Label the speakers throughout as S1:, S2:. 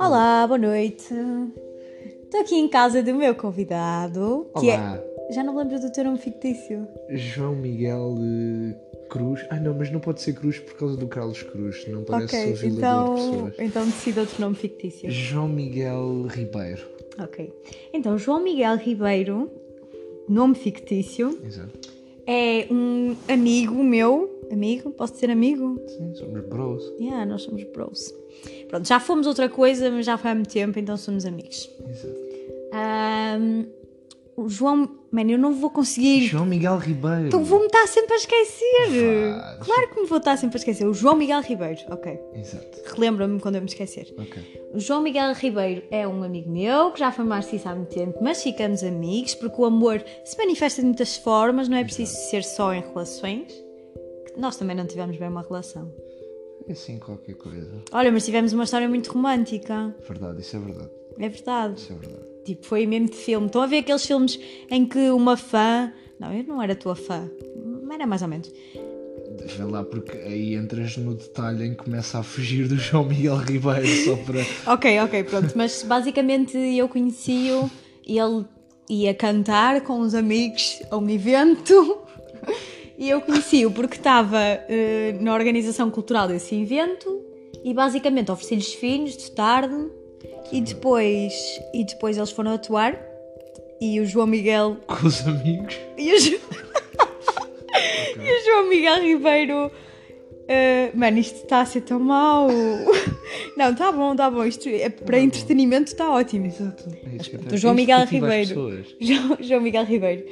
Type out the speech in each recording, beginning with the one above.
S1: Olá, boa noite. Estou aqui em casa do meu convidado, que
S2: Olá,
S1: é. Já não me lembro do teu nome fictício.
S2: João Miguel eh, Cruz. Ah, não, mas não pode ser Cruz por causa do Carlos Cruz, não parece
S1: ok,
S2: o violador de
S1: então,
S2: pessoas.
S1: então decida outro nome fictício.
S2: João Miguel Ribeiro.
S1: Ok. Então, João Miguel Ribeiro, nome fictício,
S2: Exato.
S1: É um amigo meu. Amigo? Posso dizer amigo?
S2: Sim, somos bros.
S1: Yeah, nós somos bros. Pronto, já fomos outra coisa, mas já foi há muito tempo, então somos amigos.
S2: Exato.
S1: Ahm, o João. Mano, eu não vou conseguir.
S2: João Miguel Ribeiro.
S1: Então vou-me estar sempre a esquecer.
S2: Vais.
S1: Claro que me vou estar sempre a esquecer. O João Miguel Ribeiro, ok.
S2: Exato.
S1: Relembra-me quando eu me esquecer.
S2: Ok.
S1: O João Miguel Ribeiro é um amigo meu que já foi mais há muito tempo, mas ficamos amigos porque o amor se manifesta de muitas formas, não é preciso ser só em relações. Nós também não tivemos bem uma relação.
S2: É assim qualquer coisa.
S1: Olha, mas tivemos uma história muito romântica.
S2: Verdade, isso é verdade.
S1: É verdade.
S2: Isso é verdade.
S1: Tipo, foi mesmo de filme. Estão a ver aqueles filmes em que uma fã. Não, eu não era tua fã. Mas era mais ou menos.
S2: Vê lá, porque aí entras no detalhe em que começa a fugir do João Miguel Ribeiro só para.
S1: Ok, ok, pronto. Mas basicamente eu conheci-o e ele ia cantar com os amigos a um evento. E eu conheci-o porque estava eh, na organização cultural desse evento e basicamente ofereci-lhes vinhos de tarde e depois, e depois eles foram atuar e o João Miguel
S2: com os amigos.
S1: e o, Jo- e o João Miguel Ribeiro. eh, mano, isto está a ser tão mau. Não, tá bom, tá bom. Isto é para entretenimento está ótimo.
S2: Exato. É eu
S1: Do. João Miguel Ribeiro. João, João Miguel Ribeiro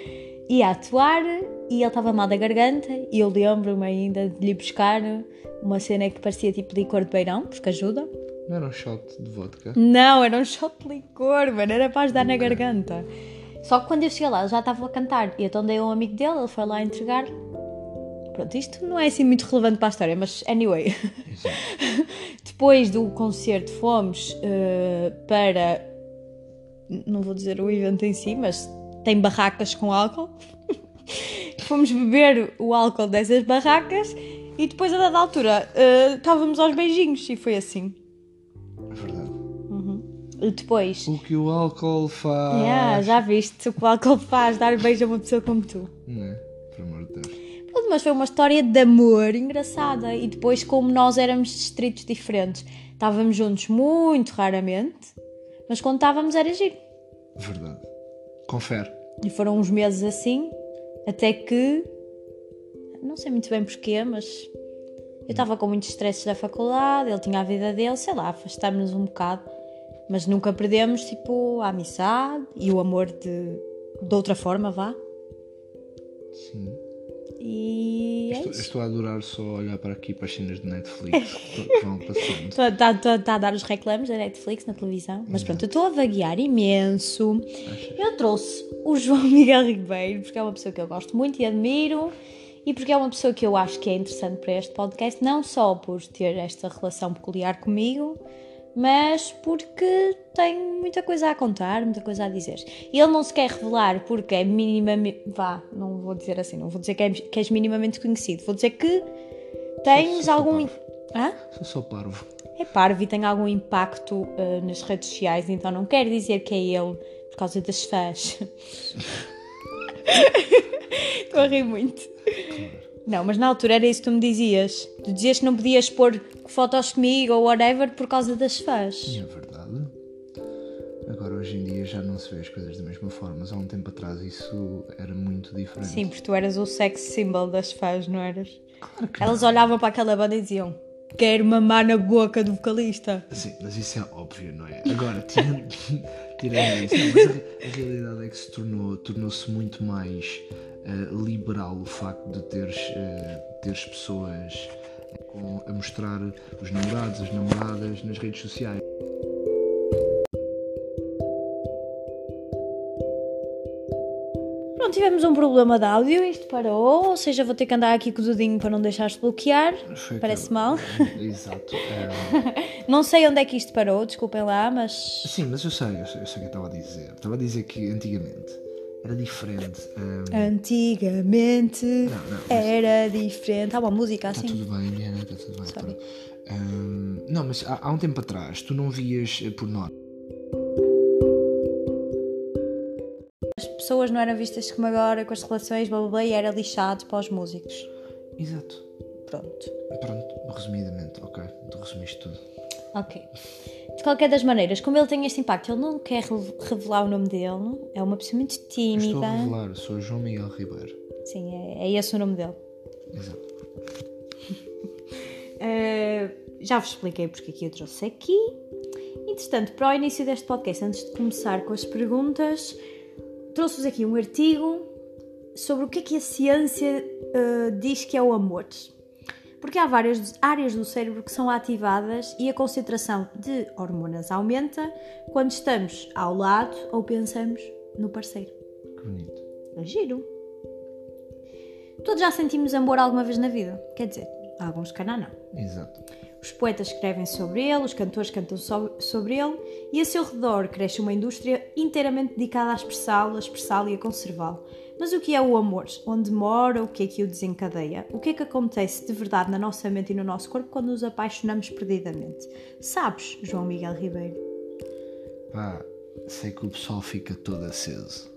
S1: ia atuar e ele estava mal da garganta e eu lembro-me ainda de lhe buscar uma cena que parecia tipo licor de beirão, porque ajuda.
S2: Não era um shot de vodka?
S1: Não, era um shot de licor, mano, era para ajudar na garganta. Só que quando eu cheguei lá, ele já estava a cantar. E então dei a um amigo dele, ele foi lá entregar. Pronto, isto não é assim muito relevante para a história, mas anyway. Depois do concerto fomos eh, para. Não vou dizer o evento em si, mas tem barracas com álcool. fomos beber o álcool dessas barracas e depois, a dada altura, eh, estávamos aos beijinhos e foi assim. Depois.
S2: O que o álcool faz.
S1: Yeah, já viste o que o álcool faz, dar beijo a uma pessoa como tu.
S2: Não é? Por amor de Deus.
S1: Pronto, mas foi uma história de amor engraçada. E depois, como nós éramos distritos diferentes, estávamos juntos muito raramente, mas quando estávamos era giro.
S2: Verdade. Confere.
S1: E foram uns meses assim, até que. Não sei muito bem porquê, mas. Eu estava com muitos stresses da faculdade, ele tinha a vida dele, sei lá, afastámos-nos um bocado. Mas nunca perdemos, tipo, a amizade e o amor de, de outra forma, vá.
S2: Sim.
S1: E é
S2: Estou,
S1: isso.
S2: estou a adorar só olhar para aqui para as cenas de Netflix que vão passando.
S1: Está tá, a dar os reclames da Netflix na televisão. Mas pronto, eu estou a vaguear imenso. Eu trouxe o João Miguel Ribeiro, porque é uma pessoa que eu gosto muito e admiro. E porque é uma pessoa que eu acho que é interessante para este podcast, não só por ter esta relação peculiar comigo, mas porque tem muita coisa a contar, muita coisa a dizer. E ele não se quer revelar porque é minimamente. Vá, não vou dizer assim, não vou dizer que, é, que és minimamente conhecido, vou dizer que tens
S2: sou
S1: algum.
S2: parvo.
S1: Hã?
S2: Sou só parvo.
S1: é parvo e tem algum impacto eh, nas redes sociais, então não quer dizer que é ele por causa das fãs. Estou a rir muito. Não, mas na altura era isso que tu me dizias. Tu dizias que não podias pôr fotos comigo ou whatever por causa das fãs.
S2: É verdade. Agora hoje em dia já não se vê as coisas da mesma forma, mas há um tempo atrás isso era muito diferente.
S1: Sim, porque tu eras o sex symbol das fãs, não eras?
S2: Claro que
S1: Elas olhavam para aquela banda e diziam: Quero mamar na boca do vocalista.
S2: Sim, mas isso é óbvio, não é? Agora, tirando, tirando isso, não, mas a, a realidade é que se tornou, tornou-se muito mais eh, liberal o facto de teres, eh, teres pessoas com- a mostrar os namorados, as namoradas nas redes sociais.
S1: Pronto, tivemos um problema de áudio, isto parou, ou seja, vou ter que andar aqui com o dedinho para não deixar-te bloquear.
S2: Foi
S1: Parece
S2: aquele-
S1: mal.
S2: Exato. eh,
S1: Não sei onde é que isto parou, desculpem lá, mas.
S2: sim, mas eu sei, eu sei, eu sei o que eu estava a dizer. Estava a dizer que antigamente era diferente. hum,
S1: Antigamente
S2: Não, não, mas-
S1: era diferente. Há uma música
S2: Está
S1: assim.
S2: tudo bem, Diana, está tudo bem.
S1: Sorry.
S2: pronto. Hum, não, mas há, há um tempo atrás tu não vias eh, por nós.
S1: As pessoas não eram vistas como agora, com as relações, blá blá blá, e era lixado para os músicos.
S2: Exato.
S1: Pronto.
S2: Pronto, resumidamente, ok. Tu resumiste tudo.
S1: Ok. De qualquer das maneiras, como ele tem este impacto, ele não quer re- revelar o nome dele, é uma pessoa muito
S2: Estou
S1: tímida.
S2: a revelar, sou João Miguel Ribeiro.
S1: Sim, é, é esse o nome dele.
S2: Exato.
S1: Uh, já vos expliquei porque é que eu trouxe aqui. Entretanto, para o início deste podcast, antes de começar com as perguntas, trouxe-vos aqui um artigo sobre o que é que a ciência uh, diz que é o amor. Porque há várias áreas do cérebro que são ativadas e a concentração de hormonas aumenta quando estamos ao lado ou pensamos no parceiro.
S2: Que bonito.
S1: É giro. Todos já sentimos amor alguma vez na vida. Quer dizer, alguns calhar não.
S2: Exato.
S1: Os poetas escrevem sobre ele, os cantores cantam so- sobre ele e a seu redor cresce uma indústria inteiramente dedicada a expressá-lo, a expressá-lo e a conservá-lo. Mas o que é o amor? Onde mora? O que é que o desencadeia? O que é que acontece de verdade na nossa mente e no nosso corpo quando nos apaixonamos perdidamente? Sabes, João Miguel Ribeiro?
S2: Pá, sei que o pessoal fica todo aceso.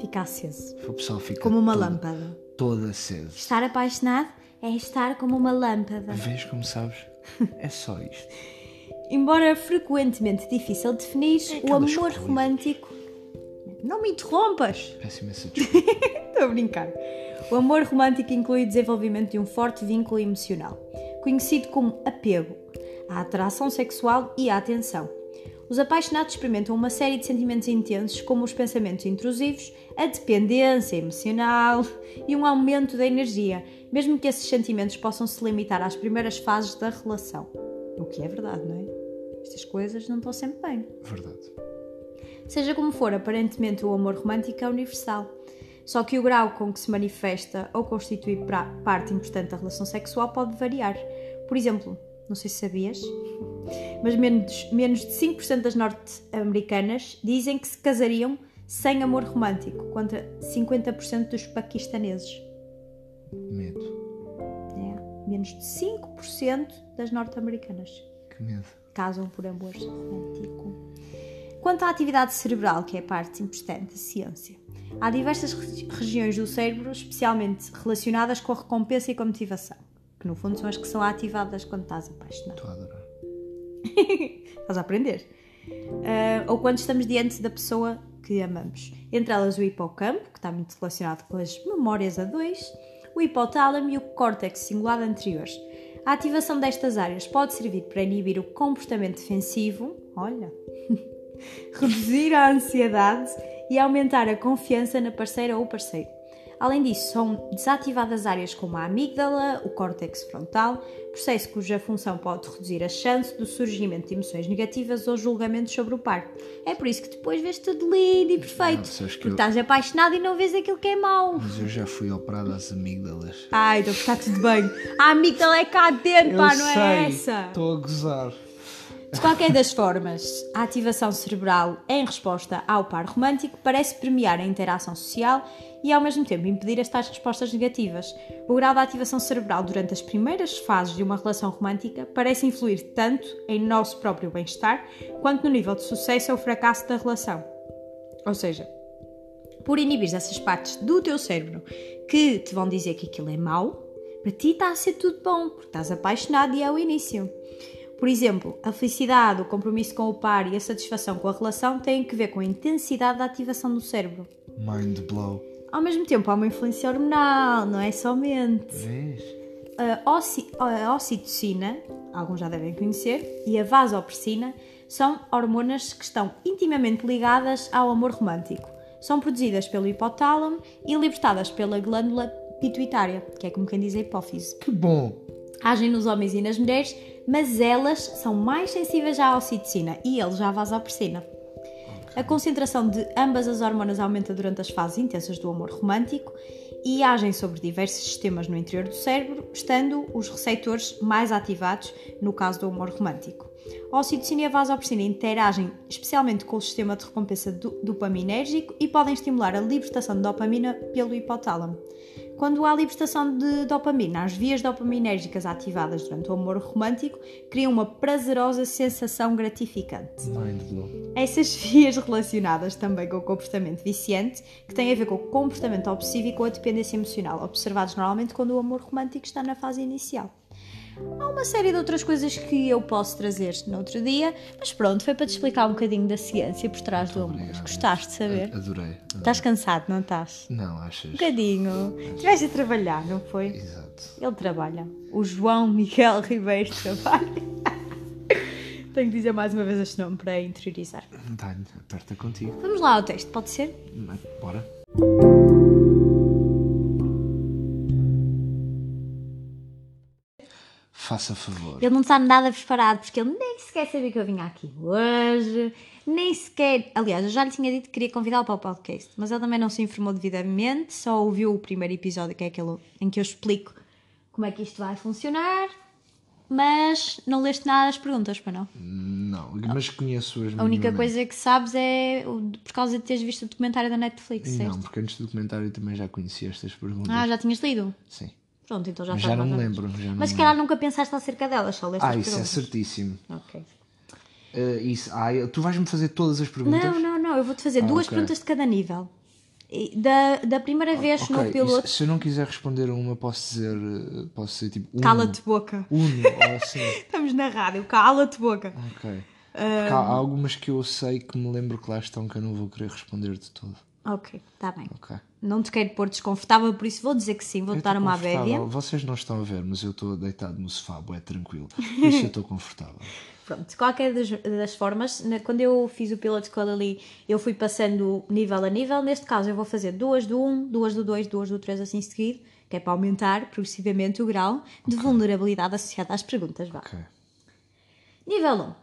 S1: Fica aceso.
S2: O pessoal fica
S1: Como uma
S2: todo,
S1: lâmpada.
S2: todo aceso.
S1: Estar apaixonado é estar como uma lâmpada.
S2: Vês como sabes? É só isto.
S1: Embora frequentemente difícil de definir, o
S2: aquelas
S1: amor
S2: coisas.
S1: romântico. Não me interrompas!
S2: Peço imensa desculpa.
S1: Estou a brincar. O amor romântico inclui o desenvolvimento de um forte vínculo emocional, conhecido como apego, a atração sexual e a atenção. Os apaixonados experimentam uma série de sentimentos intensos, como os pensamentos intrusivos, a dependência emocional e um aumento da energia, mesmo que esses sentimentos possam se limitar às primeiras fases da relação. O que é verdade, não é? Estas coisas não estão sempre bem.
S2: Verdade.
S1: Seja como for, aparentemente o amor romântico é universal. Só que o grau com que se manifesta ou constitui parte importante da relação sexual pode variar. Por exemplo, não sei se sabias, mas menos, menos de 5% das norte-americanas dizem que se casariam sem amor romântico, contra 50% dos paquistaneses.
S2: Medo.
S1: É, menos de 5% das norte-americanas
S2: Que medo.
S1: casam por amor romântico. Quanto à atividade cerebral, que é a parte importante da ciência, há diversas regi- regiões do cérebro especialmente relacionadas com a recompensa e com a motivação, que no fundo são as que são ativadas quando estás apaixonado.
S2: Estou a adorar.
S1: Estás a aprender. Ah, ou quando estamos diante da pessoa que amamos. Entre elas o hipocampo, que está muito relacionado com as memórias a dois, o hipotálamo e o córtex cingulado anterior. A ativação destas áreas pode servir para inibir o comportamento defensivo, olha, reduzir a ansiedade e aumentar a confiança na parceira ou parceiro. Além disso, são desativadas áreas como a amígdala, o córtex frontal, processo cuja função pode reduzir a chance do surgimento de emoções negativas ou julgamentos sobre o par. É por isso que depois vês tudo lindo e perfeito,
S2: Não,
S1: porque
S2: eu-
S1: estás apaixonado e não vês aquilo que é mau.
S2: Mas eu já fui operado às amígdalas.
S1: Ai, então está tudo bem. A amígdala é cá dentro, pá, não é essa?
S2: Estou a gozar.
S1: De qualquer das formas, a ativação cerebral em resposta ao par romântico parece premiar a interação social e ao mesmo tempo impedir as tais respostas negativas. O grau de ativação cerebral durante as primeiras fases de uma relação romântica parece influir tanto em nosso próprio bem-estar quanto no nível de sucesso ou fracasso da relação. Ou seja, por inibir essas partes do teu cérebro que te vão dizer que aquilo é mau, para ti está a ser tudo bom, porque estás apaixonado e é o início. Por exemplo, a felicidade, o compromisso com o par e a satisfação com a relação têm que ver com a intensidade da ativação do cérebro.
S2: Mind blow.
S1: Ao mesmo tempo, há uma influência hormonal, não é somente.
S2: Vês?
S1: A, oci- a ocitocina, alguns já devem conhecer, e a vasopressina são hormonas que estão intimamente ligadas ao amor romântico. São produzidas pelo hipotálamo e libertadas pela glândula pituitária, que é como quem diz a hipófise.
S2: Que bom.
S1: Agem nos homens e nas mulheres, mas elas são mais sensíveis à ocitocina e eles à vasopressina. A concentração de ambas as hormonas aumenta durante as fases intensas do amor romântico e agem sobre diversos sistemas no interior do cérebro, estando os receptores mais ativados no caso do humor romântico. A ocitocina e a vasopressina interagem especialmente com o sistema de recompensa dopaminérgico e podem estimular a libertação de dopamina pelo hipotálamo. Quando há libertação de dopamina, as vias dopaminérgicas ativadas durante o amor romântico criam uma prazerosa sensação gratificante. Essas vias relacionadas também com o comportamento viciante, que tem a ver com o comportamento obsessivo e com a dependência emocional, observados normalmente quando o amor romântico está na fase inicial. Há uma série de outras coisas que eu posso trazer no outro dia, mas pronto, foi para te explicar um bocadinho da ciência por trás do amor. Gostaste de saber?
S2: Adorei. adorei.
S1: Estás cansado, não estás?
S2: Não, achas?
S1: Um bocadinho. Estiveste a trabalhar, não foi?
S2: Exato.
S1: Ele trabalha. O João Miguel Ribeiro trabalha. Tenho que dizer mais uma vez este nome para interiorizar.
S2: Dá-lhe, aperta contigo.
S1: Vamos lá ao texto, pode ser?
S2: Bora. Faça favor.
S1: Ele não está nada preparado, porque ele nem sequer sabia que eu vinha aqui hoje, nem sequer. Aliás, eu já lhe tinha dito que queria convidá-lo para o podcast, mas ele também não se informou devidamente, só ouviu o primeiro episódio, que é aquele em que eu explico como é que isto vai funcionar, mas não leste nada das perguntas, para não?
S2: Não, mas conheço as
S1: A única coisa que sabes é por causa de teres visto o documentário da Netflix,
S2: Não,
S1: certo?
S2: porque antes do documentário também já conhecia estas perguntas.
S1: Ah, já tinhas lido?
S2: Sim.
S1: Pronto, então já
S2: já não me lembro. Já não
S1: Mas se calhar nunca pensaste acerca delas, só leste
S2: Ah,
S1: as
S2: isso é
S1: perguntas.
S2: certíssimo.
S1: Ok.
S2: Uh, isso, ah, eu- tu vais-me fazer todas as perguntas?
S1: Não, não, não, eu vou-te fazer duas
S2: ok.
S1: perguntas de cada nível. E Da, da primeira vez
S2: Ok,
S1: no
S2: e
S1: piloto,
S2: se, eu não quiser responder a uma, posso dizer. uh, Posso ser tipo. Uno,
S1: cala-te boca.
S2: Uno, ou assim.
S1: Estamos na rádio, cala-te boca.
S2: Ok. Porque há algumas que eu sei que me lembro que lá estão que eu não vou querer responder de todo.
S1: Ok, está bem.
S2: Ok.
S1: Não te quero pôr desconfortável, por isso vou dizer que sim, vou-te dar uma abédia.
S2: Vocês não estão a ver, mas eu estou deitado no sofá, é tranquilo. Por isso eu estou confortável.
S1: Pronto, de qualquer das, das formas, na- quando eu fiz o piloto com a Lali, eu fui passando nível a nível. Neste caso, eu vou fazer duas do 1, duas do 2, duas do 3 assim seguido, que é para aumentar progressivamente o grau de vulnerabilidade associada às perguntas. Vá.
S2: Ok.
S1: Nível 1.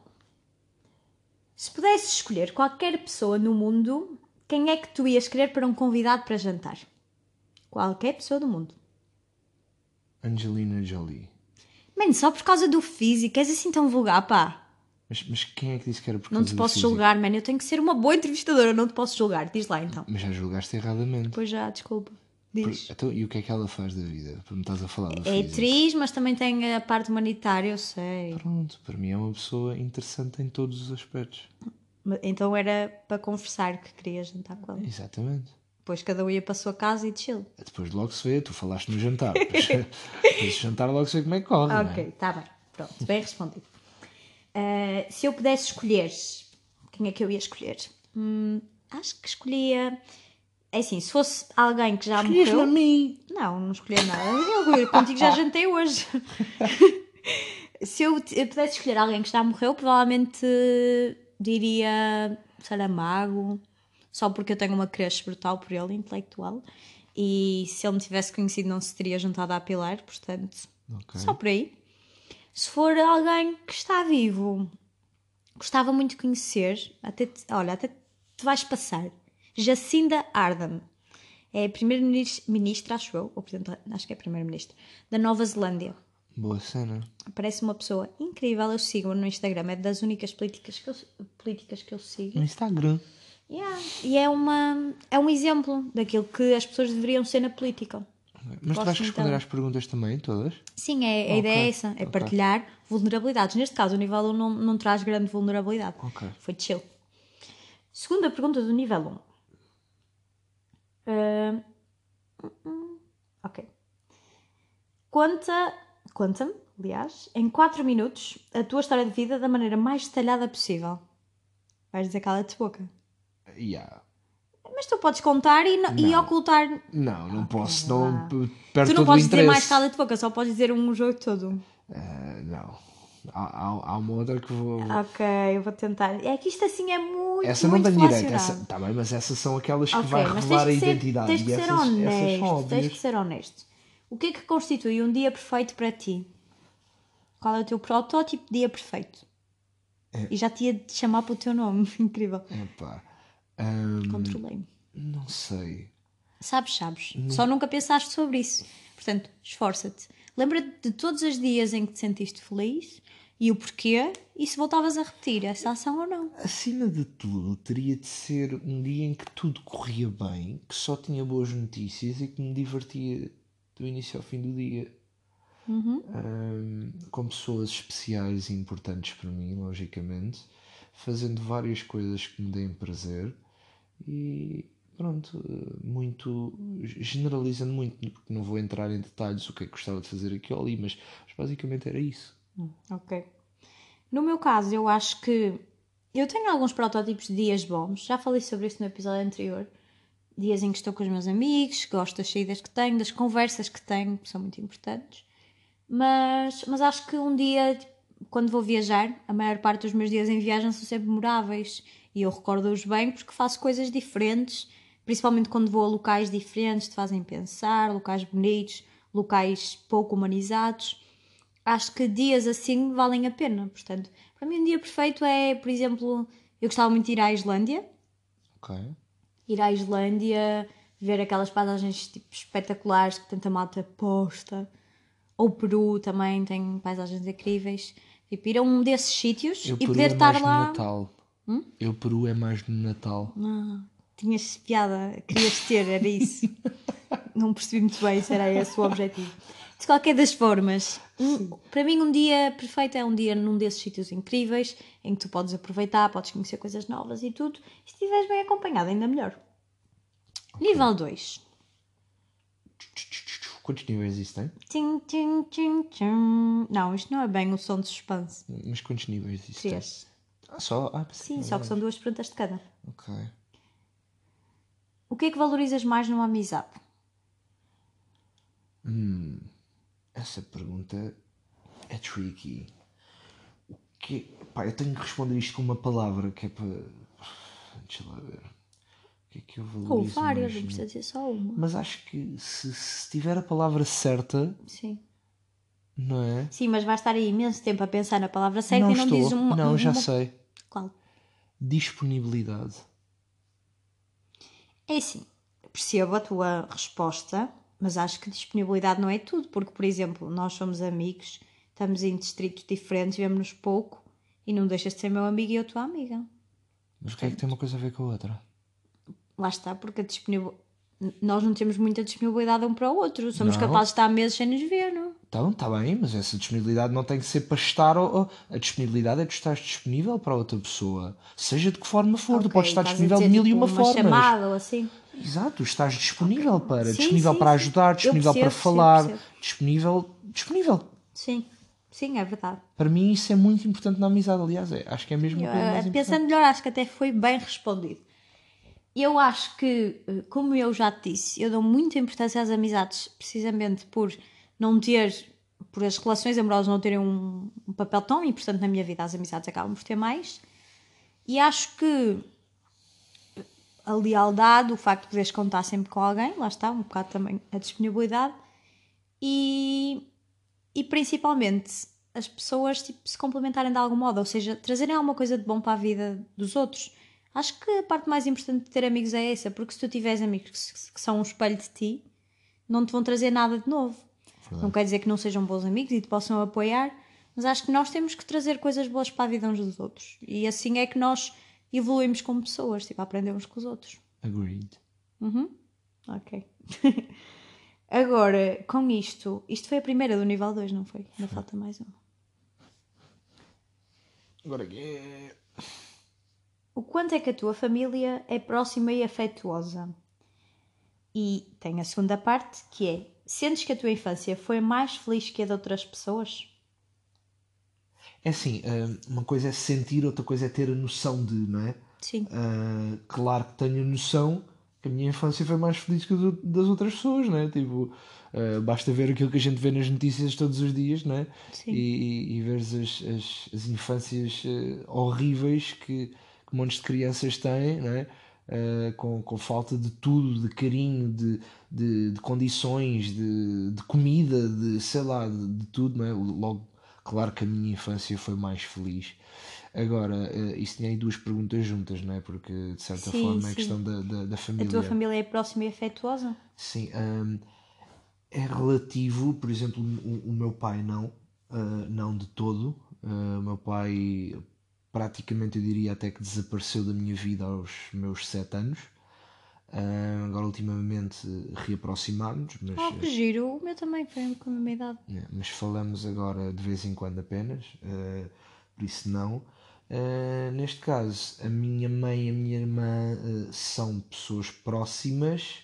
S1: Se pudesses escolher qualquer pessoa no mundo, quem é que tu ias querer para um convidado para jantar? Qualquer pessoa do mundo.
S2: Angelina Jolie.
S1: Mano, só por causa do físico, és assim tão vulgar, pá.
S2: Mas, mas quem é que disse que era por
S1: Não
S2: causa
S1: te
S2: do
S1: posso
S2: físico?
S1: julgar, mano. Eu tenho que ser uma boa entrevistadora, não te posso julgar. Diz lá então.
S2: Mas já julgaste erradamente.
S1: Pois já, desculpa.
S2: Por-
S1: Diz.
S2: então, e o que é que ela faz da vida? Para me estás a falar do
S1: É
S2: físico.
S1: atriz, mas também tem a parte humanitária, eu sei.
S2: Pronto, para mim é uma pessoa interessante em todos os aspectos.
S1: Então era para conversar que queria jantar com ela.
S2: Exatamente.
S1: Depois cada um ia para a sua casa e chill.
S2: Depois logo se vê, tu falaste no jantar. Depois, jantar logo se vê como é que corre. é?
S1: Ok, está bem. Pronto, bem respondido. Ah, se eu pudesse escolher, quem é que eu ia escolher? Hum, acho que escolhia. É assim, se fosse alguém que já
S2: Escolheste-me a
S1: morreu.
S2: mim.
S1: Não, não escolhi nada. Eu contigo já jantei hoje. se eu, eu pudesse escolher alguém que já morreu, provavelmente diria Saramago, só porque eu tenho uma crush brutal por ele, intelectual. E se ele me tivesse conhecido, não se teria juntado à Pilar, portanto,
S2: Ok.
S1: só por aí. Se for alguém que está vivo, gostava muito de conhecer, até te- olha, até te vais passar. Jacinda Ardern. É a primeira-ministra, acho eu, ou presidente, acho que é primeira-ministra, da Nova Zelândia.
S2: Boa cena.
S1: Parece uma pessoa incrível, eu sigo no Instagram, é das únicas políticas que eu, políticas que eu sigo.
S2: No Instagram.
S1: Yeah. E é, uma, é um exemplo daquilo que as pessoas deveriam ser na política.
S2: Mas tu
S1: Gosto
S2: vais responder
S1: então.
S2: às perguntas também, todas?
S1: Sim, é, a ideia é essa, é partilhar vulnerabilidades. Neste caso, o nível 1 não, não traz grande vulnerabilidade.
S2: Ok.
S1: Foi chill. Segunda pergunta do nível 1. Ah, hum, ok. Conta, conta-me, aliás, em 4 minutos, a tua história de vida da maneira mais detalhada possível. Vais dizer cala-te boca.
S2: Yeah.
S1: Mas tu podes contar e, não- e ocultar.
S2: Não, não posso,
S1: vá.
S2: não perto
S1: Tu não podes dizer mais cala-te boca, só podes dizer um jogo todo.
S2: Ah, não. Há, há, há uma outra que vou.
S1: Ok, eu vou tentar. É que isto assim é muito.
S2: essa não
S1: muito
S2: tem direito. Essa, tá bem, mas essas são aquelas que
S1: Ok,
S2: vai revelar a
S1: ser-
S2: identidade.
S1: Tens que ser
S2: essas, essas são
S1: honesto. Tens que ser honesto. O que é que constitui um dia perfeito para ti? Qual é o teu protótipo de dia perfeito?
S2: É.
S1: E já te ia chamar pelo teu nome. Incrível.
S2: Epá. Ahm,
S1: Controlei-me.
S2: não sei.
S1: Sabes, sabes. Só nunca pensaste sobre isso. Portanto, esforça-te. Lembra-te de todos os dias em que te sentiste feliz e o porquê e se voltavas a repetir essa ação ou não.
S2: Acima de tudo, teria de ser um dia em que tudo corria bem, que só tinha boas notícias e que me divertia do início ao fim do dia. Um, com pessoas especiais e importantes para mim, logicamente, fazendo várias coisas que me deem prazer e pronto, muito generalizando muito, porque não vou entrar em detalhes o que é que gostava de fazer aqui ou ali, mas, mas basicamente era isso.
S1: Ok. No meu caso, eu acho que eu tenho alguns protótipos de dias bons. Já falei sobre isso no episódio anterior. Dias em que estou com os meus amigos, gosto das saídas que tenho, das conversas que tenho, que são muito importantes. Mas, mas acho que um dia, quando vou viajar, a maior parte dos meus dias em viagem são sempre memoráveis. E eu recordo-os bem porque faço coisas diferentes, principalmente quando vou a locais diferentes, te fazem pensar, locais bonitos, locais pouco humanizados acho que dias assim valem a pena. Portanto, para mim, um dia perfeito é, por exemplo, eu gostava muito de ir à Islândia.
S2: Ok.
S1: Ir à Islândia, ver aquelas paisagens tipo, espetaculares que tanta malta posta. Ou Peru também tem paisagens incríveis. Tipo, ir a um desses sítios
S2: Eu
S1: e
S2: Peru
S1: poder
S2: é
S1: estar
S2: mais
S1: lá.
S2: no Natal. Eu Peru é mais no Natal.
S1: Ah, tinhas piada, querias ter, era isso. Não percebi muito bem se era esse o objetivo. De qualquer das formas, um- para mim um dia perfeito é um dia num desses sítios incríveis, em que tu podes aproveitar, podes conhecer coisas novas e tudo. E se estiveres bem acompanhado, ainda melhor. Nível 2.
S2: Quantos níveis isso tem?
S1: Tim, tim, tim, tim. Não, isto não é bem o som de suspense.
S2: Mas quantos níveis isso tem?
S1: Três.
S2: Ah, só? Ah,
S1: Sim, só que são duas perguntas de cada.
S2: Ok.
S1: O que é que valorizas mais numa amizade?
S2: Essa pergunta é tricky. O que... Pá, eu tenho que responder isto com uma palavra que é para... Deixa lá ver. O que é que eu valorizo
S1: Ou várias, não precisa dizer só uma.
S2: Mas acho que se, se tiver a palavra certa,
S1: Sim.
S2: não é?
S1: Sim, mas vais estar aí imenso tempo a pensar na palavra certa
S2: não
S1: e não
S2: estou.
S1: dizes uma.
S2: não, já
S1: uma-
S2: sei.
S1: Qual?
S2: Disponibilidade.
S1: É assim, percebo a tua resposta, mas acho que disponibilidade não é tudo, porque, por exemplo, nós somos amigos, estamos em distritos diferentes, vemos-nos pouco e não deixas de ser meu amigo e eu tua amiga.
S2: Mas o que é que tem uma coisa a ver com a outra?
S1: Lá está, porque a disponibil... nós não temos muita disponibilidade um para o outro, somos
S2: Não.
S1: capazes de estar meses sem nos ver, não?
S2: Então, está bem, mas essa disponibilidade não tem que ser para estar. ou- A disponibilidade é tu estás disponível para outra pessoa, seja de que forma for. tu
S1: Ok,
S2: podes estar disponível de mil e
S1: tipo,
S2: uma,
S1: uma
S2: formas.
S1: chamada ou assim.
S2: Exato, tu estás disponível para,
S1: Sim,
S2: disponível
S1: sim,
S2: para
S1: sim.
S2: ajudar, disponível para
S1: percebo, sim,
S2: falar,
S1: percebo.
S2: disponível, disponível.
S1: Sim, sim, é verdade.
S2: Para mim isso é muito importante na amizade, aliás, é, acho que é mesmo a
S1: Eu,
S2: coisa
S1: eh, pensando
S2: importante.
S1: melhor, acho que até foi bem respondido. Eu acho que, eh, como eu já te disse, eu dou muita importância às amizades, precisamente por não ter, por as relações amorosas não terem um, um papel tão importante na minha vida, as amizades acabam por ter mais. E acho que a lealdade, o facto de poderes contar sempre com alguém, lá está, um bocado também a disponibilidade e, e principalmente as pessoas tipo, se complementarem de algum modo, ou seja, trazerem alguma coisa de bom para a vida dos outros. Acho que a parte mais importante de ter amigos é essa, porque se tu tiveres amigos que, que são um espelho de ti, não te vão trazer nada de novo. Não quer dizer que não sejam bons amigos e te possam apoiar, mas acho que nós temos que trazer coisas boas para a vida uns dos outros. E assim é que nós evoluímos como pessoas, tipo, aprendemos com os outros.
S2: Agreed.
S1: Ok. Agora, com isto, isto foi a primeira do nível 2, não foi? Ainda falta mais uma.
S2: Agora é.
S1: O quanto é que a tua família é próxima e afetuosa? E tem a segunda parte, que é: sentes que a tua infância foi mais feliz que a de outras pessoas?
S2: É assim, ah, uma coisa é sentir, outra coisa é ter a noção de, não é?
S1: Sim.
S2: Ah, claro que tenho a noção que a minha infância foi mais feliz que a das outras pessoas, não é? Tipo, ah, basta ver aquilo que a gente vê nas notícias todos os dias, não é?
S1: Sim.
S2: E, e, e ver as, as, as infâncias ah, horríveis que, que montes de crianças têm, não é? Ah, com, com falta de tudo, de carinho, de, de, de condições, de, de comida, de sei lá, de, tudo, não é? Logo, claro que a minha infância foi mais feliz. Agora, eh, isso tinha aí duas perguntas juntas, não é? Porque de certa
S1: Sim,
S2: forma é
S1: sim.
S2: questão da, da, da
S1: A
S2: família.
S1: tua família é próxima e afetuosa?
S2: Sim, hum, é relativo, por exemplo, o, o meu pai não, ah, não de todo. O meu pai praticamente eu diria até que desapareceu da minha vida aos meus sete anos. Ah, agora ultimamente reaproximámos, mas,
S1: Oh, que giro. O meu também foi com a mesma idade.
S2: é, mas falamos agora de vez em quando apenas, ah, por isso não. Ah, neste caso, a minha mãe e a minha irmã são pessoas próximas,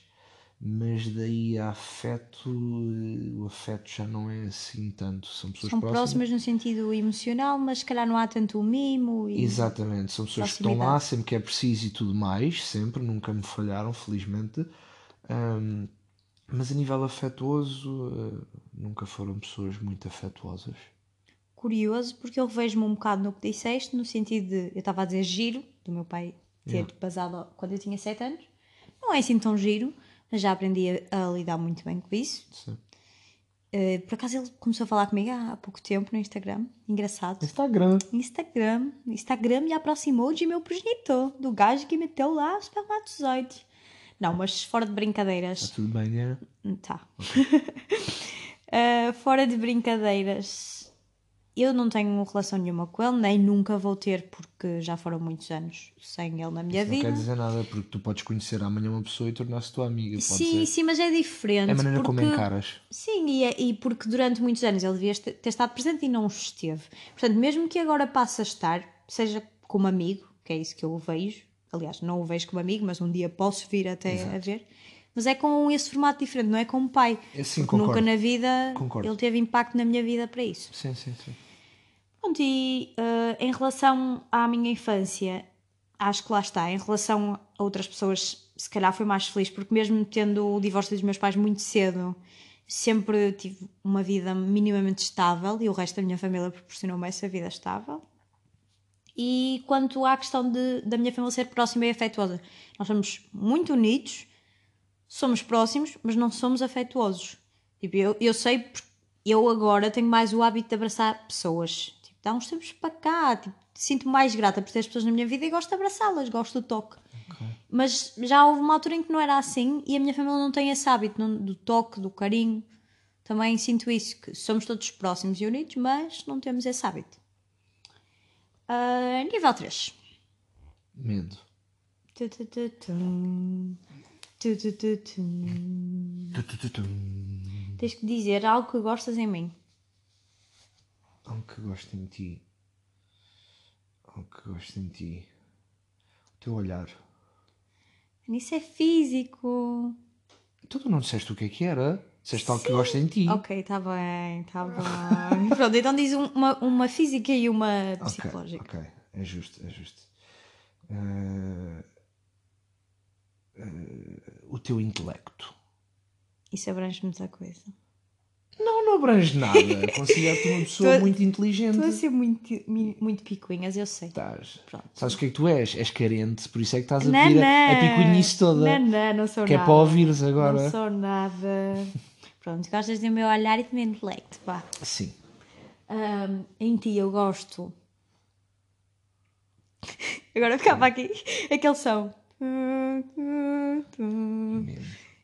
S2: mas daí a afeto, eh, o afeto já não é assim tanto. São pessoas
S1: São
S2: próximas.
S1: próximas no sentido emocional, mas se calhar não há tanto o mimo e.
S2: Exatamente, são pessoas que estão lá sempre que é preciso e tudo mais, sempre, nunca me falharam, felizmente. Ahm, mas a nível afetuoso, eh, nunca foram pessoas muito afetuosas.
S1: curioso porque eu revejo-me um bocado no que disseste, no sentido de eu estava a dizer giro, do meu pai ter
S2: Yeah.
S1: basado quando eu tinha 7 anos. Não é assim tão giro, mas já aprendi a, a lidar muito bem com isso.
S2: Sim.
S1: Eh, por acaso ele começou a falar comigo há pouco tempo no Instagram, engraçado.
S2: Instagram.
S1: Instagram, Instagram me aproximou de meu progenitor, do gajo que meteu lá os espermatozoides. Não, mas fora de brincadeiras.
S2: Está tudo bem, Diana?
S1: Hum, Tá. Uh, fora de brincadeiras, eu não tenho relação nenhuma com ele, nem nunca vou ter, porque já foram muitos anos sem ele na minha
S2: Não
S1: vida.
S2: quer dizer nada, porque tu podes conhecer amanhã uma pessoa e tornar-se tua amiga.
S1: Sim, sim, mas é diferente.
S2: É a maneira como
S1: porque-
S2: encaras.
S1: Sim, e, é- e porque durante muitos anos ele devia ter estado presente e não esteve. Portanto, mesmo que agora passe a estar, seja como amigo, que é isso que eu o vejo, aliás, não o vejo como amigo, mas um dia posso vir até a ver, mas é com esse formato diferente, não é como pai.
S2: É, sim,
S1: porque nunca
S2: concordo.
S1: na vida
S2: Concordo.
S1: ele teve impacto na minha vida para isso.
S2: Sim, sim, sim.
S1: Pronto, e eh, em relação à minha infância, acho que lá está. Em relação a outras pessoas, se calhar foi mais feliz, porque mesmo tendo o divórcio dos meus pais muito cedo, sempre tive uma vida minimamente estável e o resto da minha família proporcionou-me essa vida estável. E quanto à questão de, da minha família ser próxima e afetuosa, nós somos muito unidos, somos próximos, mas não somos afetuosos. Tipo, eu, eu sei, eu agora tenho mais o hábito de abraçar pessoas. Dá uns tempos para cá, tipo, sinto-me mais grata por ter as pessoas na minha vida e gosto de abraçá-las, gosto do toque. Mas já houve uma altura em que não era assim e a minha família não tem esse hábito não- do toque, do carinho. Também sinto isso, que somos todos próximos e unidos, mas não temos esse hábito. Ah, nível 3.
S2: Medo.
S1: Tens que dizer algo que gostas em mim.
S2: Algo que gosto em ti. Algo que gosto em ti. O teu olhar.
S1: Isso é físico.
S2: Tu não disseste o que é que era? Disseste algo que gosto em ti.
S1: Ok, está bem, está bem. Pronto, então diz um- uma, uma física e uma
S2: Ok,
S1: psicológica.
S2: Ok, é justo, é justo. Eh, eh, o teu intelecto.
S1: Isso abrange muita coisa.
S2: Não, abrange nada. Considero-te uma pessoa
S1: Tô-
S2: muito inteligente.
S1: Estou a ser muito, muito picuinhas, eu sei.
S2: Estás.
S1: Pronto.
S2: Sabes o que é que tu és? És carente, por isso é que estás a
S1: Não,
S2: pedir a, a picuinice toda.
S1: Não, não, não sou
S2: Que é
S1: nada.
S2: para ouvires agora.
S1: Não sou nada. Pronto, gostas do meu olhar e do meu intelecto, pá.
S2: Sim.
S1: Ahm, em ti eu gosto. Agora ficava aqui aquele som.
S2: Mesmo.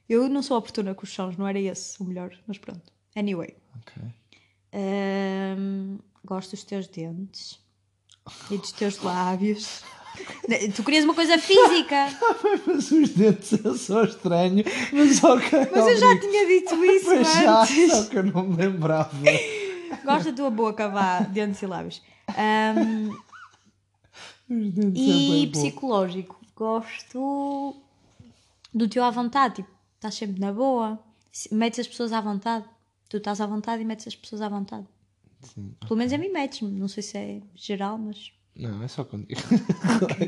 S1: Eu não sou oportuna com os sons, não era esse o melhor, mas pronto. Anyway.
S2: Ok.
S1: Ahm, gosto dos teus dentes e dos teus lábios. Tu querias uma coisa física,
S2: Mas os dentes é só estranho. Mas ok.
S1: mas eu já tinha dito isso
S2: Mas já,
S1: antes.
S2: só que eu não me lembrava.
S1: Gosto da tua boca, vá, dentes e lábios.
S2: Os dentes é
S1: e
S2: bem bom.
S1: psicológico, gosto do teu à vontade, tipo, estás sempre na boa, metes as pessoas à vontade. Tu estás à vontade e metes as pessoas à vontade.
S2: Sim.
S1: Pelo menos a mim metes-me, não sei se é geral, mas.
S2: Não, é só contigo.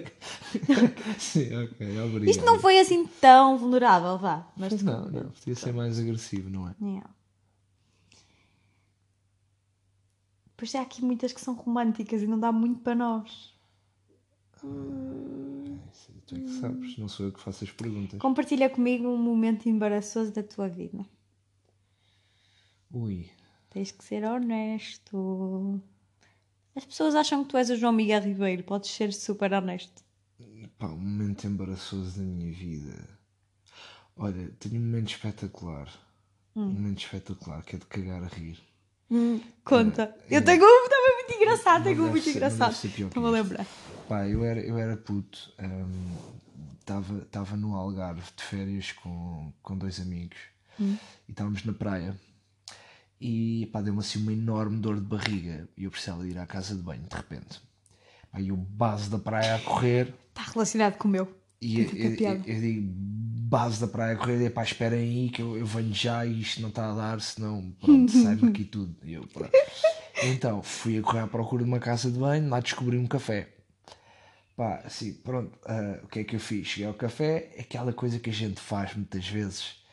S2: Sim, ok, obrigado.
S1: Isto não foi assim tão vulnerável, vá. Mas
S2: Mas não, não, podia ser mais agressivo, não é?
S1: Yeah. Pois há aqui muitas que são românticas e não dá muito para nós.
S2: Isso Tu é que sabes, não sou eu que faço as perguntas.
S1: Compartilha comigo um momento embaraçoso da tua vida.
S2: Ui,
S1: Tens que ser honesto. As pessoas acham que tu és o João Miguel Ribeiro, podes ser super honesto.
S2: Pá, um momento embaraçoso da minha vida. Olha, tenho um momento espetacular. Um momento espetacular que é de cagar a rir.
S1: Hum, conta. Eu tenho um também muito engraçado,
S2: Não
S1: tenho um muito
S2: ser-
S1: engraçado. Estou-me a lembrar.
S2: Pá, eu era, eu era puto. Estava tava no Algarve de férias com, com dois amigos. E estávamos na praia. E pá, deu-me assim uma enorme dor de barriga. E eu precisava ir à casa de banho, de repente. Aí o base da praia a correr.
S1: Está relacionado com o meu.
S2: E eu, eu, eu digo, base da praia a correr, e pá, esperem aí que eu, eu venho já e isto não está a dar, senão pronto, sai-me aqui tudo. E eu, pronto. Então, fui a correr à procura de uma casa de banho, lá descobri um café. Pá, assim, pronto, ah, o que é que eu fiz? Cheguei ao café, aquela coisa que a gente faz muitas vezes,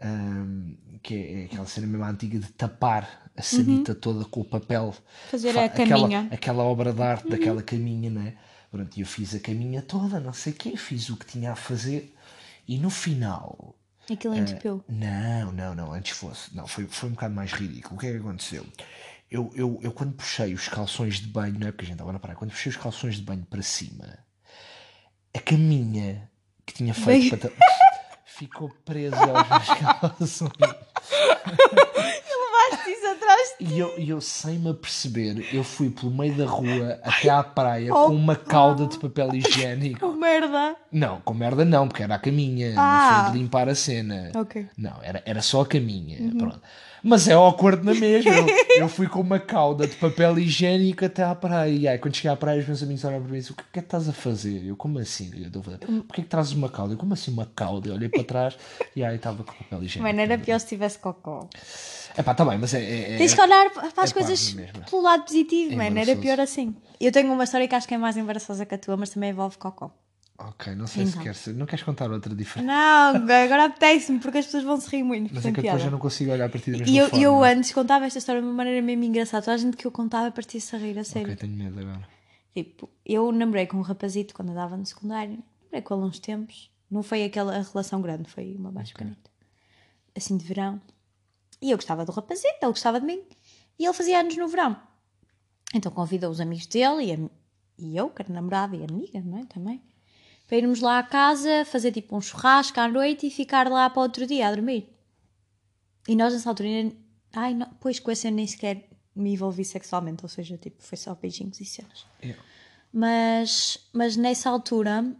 S2: ahm, que é, é aquela cena mesmo antiga de tapar a sanita toda com o papel.
S1: Uhum. Fazer
S2: Fa-
S1: a caminha. Uhum.
S2: Aquela, aquela obra de arte daquela caminha, não é? Pronto, e eu fiz a caminha toda, não sei o quê, fiz o que tinha a fazer e no final.
S1: Aquilo entupeu.
S2: Não, não, não, antes fosse. Não, foi, foi um bocado mais ridículo. O que é que aconteceu? Eu, eu, eu quando puxei os calções de banho, não é porque a gente estava na praia, quando puxei os calções de banho para cima, a caminha que tinha feito
S1: Veio-
S2: para. ficou presa aos meus calções.
S1: Isso atrás de
S2: E eu, e eu sem me aperceber, eu fui pelo meio da rua até à praia
S1: Oh,
S2: com uma cauda de papel higiênico.
S1: Oh, merda.
S2: Não, com merda não, porque era a caminha,
S1: Ah.
S2: não foi de limpar a cena.
S1: Ok.
S2: Não, era, era só a caminha.
S1: Uhum.
S2: Pronto. Mas é awkward na mesma. Eu, eu fui com uma cauda de papel higiênico até à praia. E aí, quando cheguei à praia, os meus amigos olharam para mim e disseram: O que é que estás a fazer? Eu, como assim? Eu estou a fazer. Porquê é que trazes uma cauda? Eu, como assim uma cauda? Eu olhei para trás e aí estava com papel higiênico.
S1: Mano, era pior se tivesse cocó.
S2: É pá, tá bem, mas é. é, é-
S1: Tens que olhar para as
S2: é
S1: coisas
S2: quase a mesma.
S1: pelo lado positivo, mano. Era pior assim. Eu tenho uma história que acho que é mais embaraçosa que a tua, mas também envolve cocó.
S2: Ok, não sei se
S1: Então.
S2: queres ser. Não queres contar outra diferente?
S1: Não, agora apetece-me, porque as pessoas vão se rir muito.
S2: Mas é que depois eu não consigo olhar para ti da mesma
S1: E eu,
S2: forma.
S1: eu antes contava esta história de uma maneira mesmo engraçada. Toda a gente que eu contava partia-se a rir, a sério.
S2: Ok, tenho medo agora.
S1: Tipo, eu namorei com um rapazito quando andava no secundário. Namorei com ele uns tempos. Não foi aquela relação grande, foi uma mais pequenita. Assim de verão. E eu gostava do rapazito, ele gostava de mim. E ele fazia anos no verão. Então convidou os amigos dele e, a- e eu, que era namorada e amiga, não é? Também. Para irmos lá à casa, fazer tipo um churrasco à noite e ficar lá para outro dia a dormir. E nós nessa altura ainda. Ai, não, pois com esse eu nem sequer me envolvi sexualmente, ou seja, tipo, foi só beijinhos e cenas.
S2: Yeah.
S1: Mas, mas nessa altura,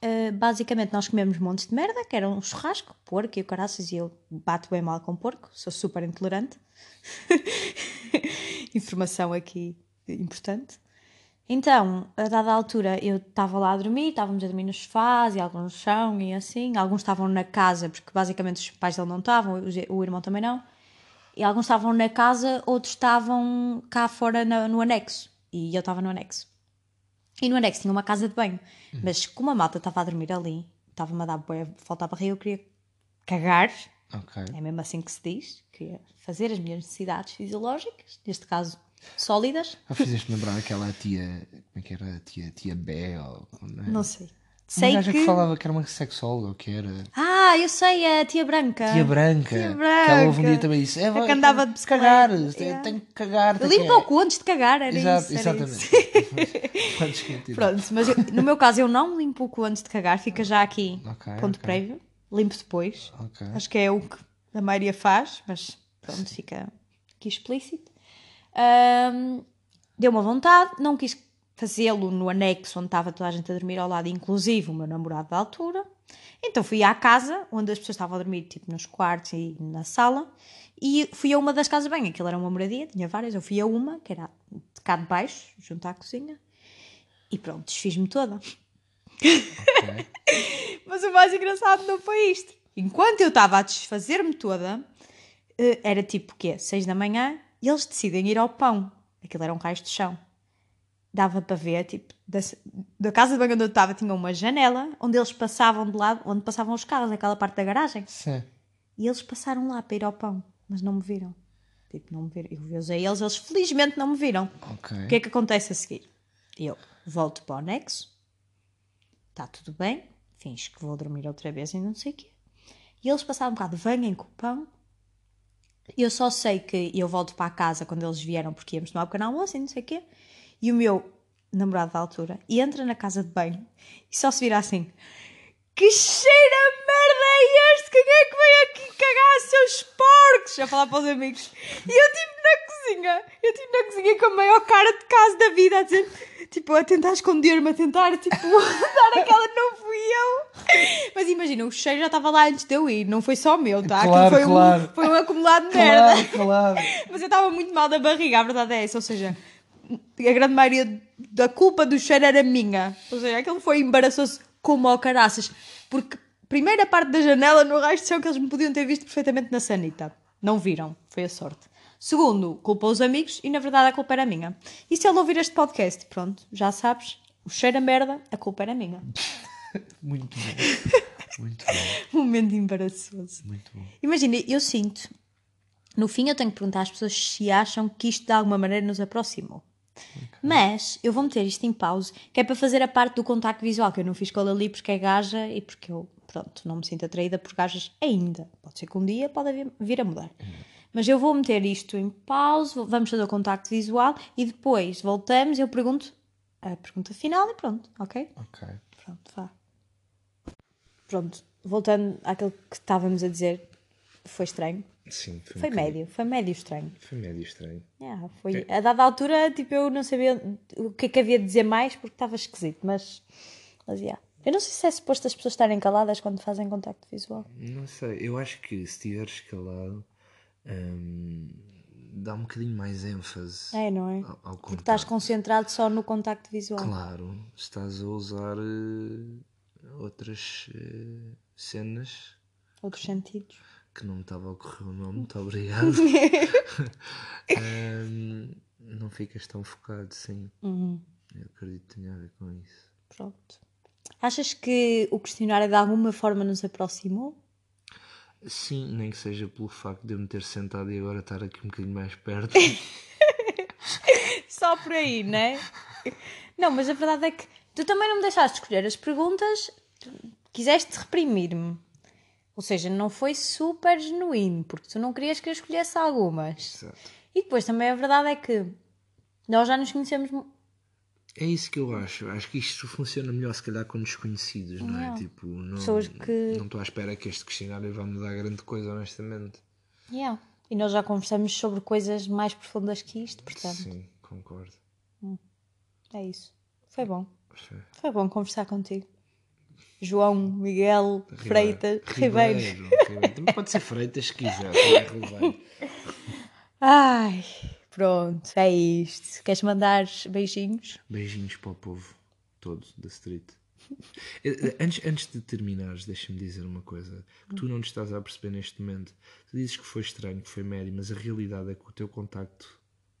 S1: eh, basicamente, nós comemos montes de merda, que era um churrasco, porco e o caraças, e eu bato bem mal com porco, sou super intolerante. Informação aqui importante. Então, a dada altura, eu estava lá a dormir, estávamos a dormir nos sofás e alguns no chão e assim. Alguns estavam na casa, porque basicamente os pais dele não estavam, o irmão também não. E alguns estavam na casa, outros estavam cá fora na- no anexo. E eu estava no anexo. E no anexo tinha uma casa de banho. Mas como a malta estava a dormir ali, estava-me a dar bué, falta a barriga, eu queria cagar.
S2: Ok.
S1: É mesmo assim que se diz. Queria fazer as minhas necessidades fisiológicas, neste caso sólidas.
S2: Ah, fizeste lembrar aquela tia. Como é que era? Tia, tia Bé? Ou, não, é?
S1: Não sei. Sei que...
S2: que falava que era uma sexóloga, ou que era.
S1: Ah, eu sei, a tia branca.
S2: Tia Branca.
S1: Tia
S2: Que ela houve um
S1: Branca.
S2: dia também disse: é,
S1: A que andava de
S2: cagar,
S1: Yeah.
S2: tenho que cagar.
S1: Limpa o cu antes de cagar, era
S2: Exato,
S1: isso. Era
S2: exatamente.
S1: Isso. Pronto, mas eu- no meu caso eu não limpo o cu antes de cagar, fica já aqui
S2: Ok,
S1: ponto
S2: ok.
S1: prévio. Limpo depois.
S2: Ok.
S1: Acho que é o que a maioria faz, mas pronto, fica aqui explícito. Ahm, deu uma vontade, não quis fazê-lo no anexo onde estava toda a gente a dormir ao lado, inclusive o meu namorado da altura. Então fui à casa onde as pessoas estavam a dormir, tipo nos quartos e na sala, e fui a uma das casas bem. Aquilo era uma moradia, tinha várias. Eu fui a uma, que era de cá de baixo, junto à cozinha, e pronto, desfiz-me toda.
S2: Ok.
S1: Mas o mais engraçado não foi isto. Enquanto eu estava a desfazer-me toda, eh, era tipo o quê? Seis da manhã, e eles decidem ir ao pão. Aquilo era um raio de chão. Dava para ver, tipo, da, da casa de banho onde eu estava tinha uma janela onde eles passavam de lado, onde passavam os carros, aquela parte da garagem.
S2: Sim.
S1: E eles passaram lá para ir ao pão, mas não me viram. Tipo, não me viram. Eu usei eles, eles felizmente não me viram.
S2: Ok.
S1: O que é que acontece a seguir? Eu volto para o anexo, está tudo bem, finge que vou dormir outra vez e não sei o quê. E eles passaram um bocado, venham com o pão. Eu só sei que eu volto para a casa quando eles vieram, porque íamos tomar um pequeno almoço e não sei o quê. E o meu namorado da altura entra na casa de banho e só se vira assim: Que cheiro a merda é este? Quem é que veio aqui cagar seus porcos? A falar para os amigos. E eu tipo na cozinha, eu tipo na cozinha com a maior cara de casa da vida a dizer, tipo, a tentar esconder-me, a tentar tipo dar aquela não fui eu. Mas imagina, o cheiro já estava lá antes de eu ir, não foi só o meu, tá? Aquilo
S2: Claro,
S1: foi,
S2: claro.
S1: Um, foi um acumulado de merda.
S2: claro.
S1: Mas eu estava muito mal da barriga, a verdade é essa. Ou seja, a grande maioria da culpa do cheiro era minha. Ou seja, aquilo foi embaraçoso como ao caraças. Porque, primeira parte da janela, no raio de chão, que eles me podiam ter visto perfeitamente na sanita. Não viram, foi a sorte. Segundo, culpou os amigos e na verdade a culpa era minha. E se ele ouvir este podcast, pronto, já sabes, o cheiro a merda, a culpa era minha.
S2: Muito bom. Muito bom.
S1: Momento embaraçoso.
S2: Muito bom.
S1: Imagina, eu sinto, no fim eu tenho que perguntar às pessoas se acham que isto de alguma maneira nos aproximou. Mas eu vou meter isto em pausa, que é para fazer a parte do contacto visual, que eu não fiz com a Lali porque é gaja e porque eu, pronto, não me sinto atraída por gajas ainda. Pode ser que um dia pode vir- a mudar. Mas eu vou meter isto em pausa, vamos fazer o contacto visual e depois voltamos e eu pergunto a pergunta final e pronto, ok?
S2: Ok.
S1: Pronto, vá. Pronto, voltando àquilo que estávamos a dizer, foi estranho.
S2: Sim, foi,
S1: Foi médio, foi médio estranho.
S2: Foi médio estranho.
S1: Yeah, foi, A dada altura, tipo, eu não sabia o que é que havia de dizer mais porque estava esquisito, mas. Mas, yeah. Eu não sei se é suposto as pessoas estarem caladas quando fazem contacto visual.
S2: Não sei, eu acho que se estiveres calado, hum, dá um bocadinho mais ênfase
S1: É, não é?
S2: ao, ao
S1: Porque estás concentrado só no contacto visual.
S2: Claro, estás a usar eh, outras eh, cenas
S1: Outros sentidos.
S2: Que não me estava a ocorrer o nome, muito obrigado. Hum, não ficas tão focado, sim.
S1: Uhum.
S2: Eu acredito que tenha a ver com isso.
S1: Pronto. Achas que o questionário de alguma forma nos aproximou?
S2: Sim, nem que seja pelo facto de eu me ter sentado e agora estar aqui um bocadinho mais perto.
S1: Só por aí, né? Não, mas a verdade é que tu também não me deixaste escolher as perguntas, quiseste reprimir-me. Ou seja, não foi super genuíno, porque tu não querias que eu escolhesse algumas.
S2: Exato.
S1: E depois também a verdade é que nós já nos conhecemos.
S2: É isso que eu acho. Acho que isto funciona melhor se calhar com desconhecidos, não é?
S1: Yeah.
S2: Tipo, não
S1: Pessoas que-
S2: não estou à espera que este questionário vá mudar grande coisa, honestamente.
S1: Yeah. E nós já conversamos sobre coisas mais profundas que isto, portanto,
S2: Sim, concordo.
S1: é isso. Foi bom.
S2: Foi.
S1: Foi bom conversar contigo. João, Miguel, Freitas, Ribeiro.
S2: Ribeiro. Também pode ser Freitas se quiser. é.
S1: Ai, pronto, é isto. Queres mandar beijinhos?
S2: Beijinhos para o povo todo da street. Eh, eh, Antes, antes de terminares, deixa-me dizer uma coisa que tu não te estás a perceber neste momento. Tu dizes que foi estranho, que foi médio, mas a realidade é que o teu contacto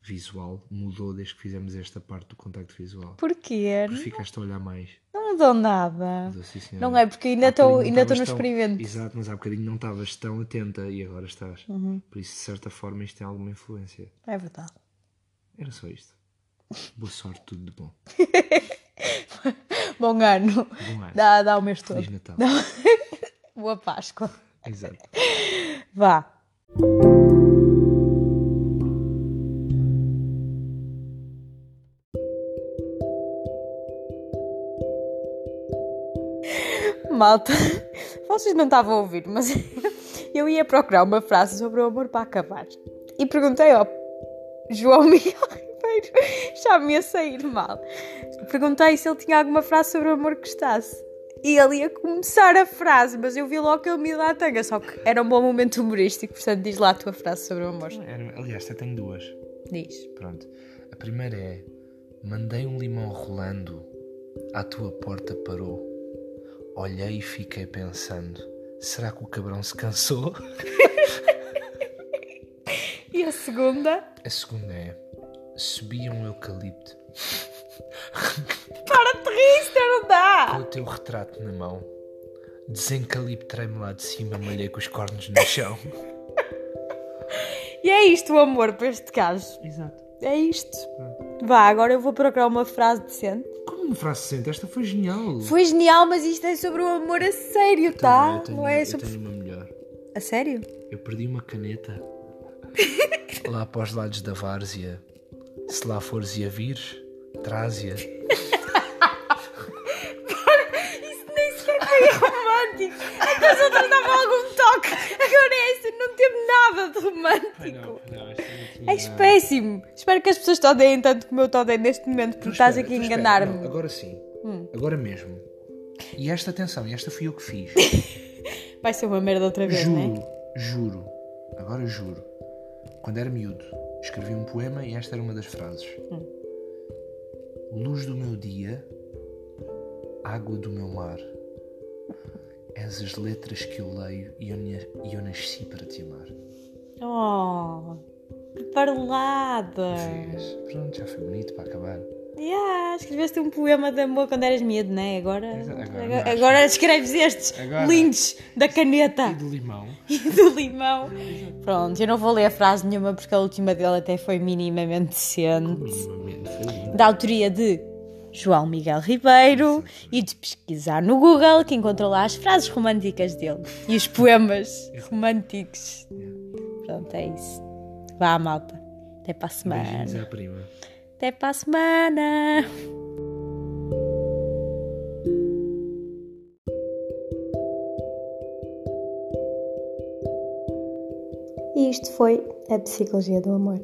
S2: visual mudou desde que fizemos esta parte do contacto visual.
S1: Porquê?
S2: Porque ficaste a olhar mais.
S1: Não mudou nada.
S2: Mudou, sim, senhora.
S1: Não é porque ainda estou ainda estou no
S2: tão-
S1: experimento.
S2: Exato, mas há bocadinho não estavas tão atenta e agora estás.
S1: Uhum.
S2: Por isso, de certa forma, isto tem alguma influência.
S1: É verdade.
S2: Era só isto. Boa sorte, tudo de bom.
S1: Bom ano.
S2: Bom ano.
S1: Dá, dá o mês todo.
S2: Feliz Natal.
S1: Boa Páscoa.
S2: Exato.
S1: Vá. Malta, vocês não estavam a ouvir, mas eu ia procurar uma frase sobre o amor para acabar. E perguntei ao João Miguel Ribeiro, já me ia sair mal. Perguntei se ele tinha alguma frase sobre o amor que gostasse. E ele ia começar a frase, mas eu vi logo que ele me ia dar a tanga. Só que era um bom momento humorístico, portanto diz lá a tua frase sobre o amor.
S2: Aliás, eu tenho duas.
S1: Diz.
S2: Pronto. A primeira é: Mandei um limão rolando, à tua porta parou. Olhei e fiquei pensando: será que o cabrão se cansou?
S1: E a segunda?
S2: A segunda é: Subi um eucalipto
S1: Para de rir, isto não
S2: com
S1: dá!
S2: o teu retrato na mão. Desencaliptrei-me lá de cima, molhei com os cornos no chão.
S1: E é isto o amor para este caso.
S2: Exato.
S1: É isto. Vá, agora eu vou procurar uma frase decente.
S2: Como uma frase decente? Esta foi genial.
S1: Foi genial, mas isto é sobre o amor a sério, tá?
S2: Eu tenho,
S1: não é
S2: eu
S1: sobre.
S2: tenho uma melhor.
S1: A sério?
S2: Eu perdi uma caneta lá para os lados da várzea. Se lá fores e a vires, Trásia.
S1: Isso nem sequer foi romântico. É que as outras davam algum toque. Agora esta não teve nada de romântico. És péssimo. Espero que as pessoas te odeiem tanto como eu te odeio neste momento, porque estás aqui a enganar-me.
S2: não, agora sim. Agora mesmo. E esta atenção, e esta fui eu que fiz.
S1: Vai ser uma merda outra vez, não
S2: juro,
S1: é?
S2: juro, agora juro. Quando era miúdo, escrevi um poema e esta era uma das frases.
S1: Hum.
S2: Luz do meu dia, água do meu mar. És as letras que eu leio e eu, e eu nasci para te amar.
S1: Oh,
S2: Vês? Pronto, já foi bonito para acabar.
S1: Yeah, escreveste um poema de amor quando eras miúdo, não é? Agora,
S2: Agora
S1: agora, agora escreves estes
S2: Agora.
S1: lindos da caneta
S2: E do limão.
S1: e do limão. Pronto, eu não vou ler a frase nenhuma porque a última dele até foi minimamente decente.
S2: Minimamente foi.
S1: Da autoria de João Miguel Ribeiro e de pesquisar no Google que encontrou lá as frases românticas dele e os poemas românticos. Pronto, é isso. Vá, malta. Até para a semana.
S2: Beijinhos à prima.
S1: Até para a semana.
S3: E isto foi a Psicologia do Amor.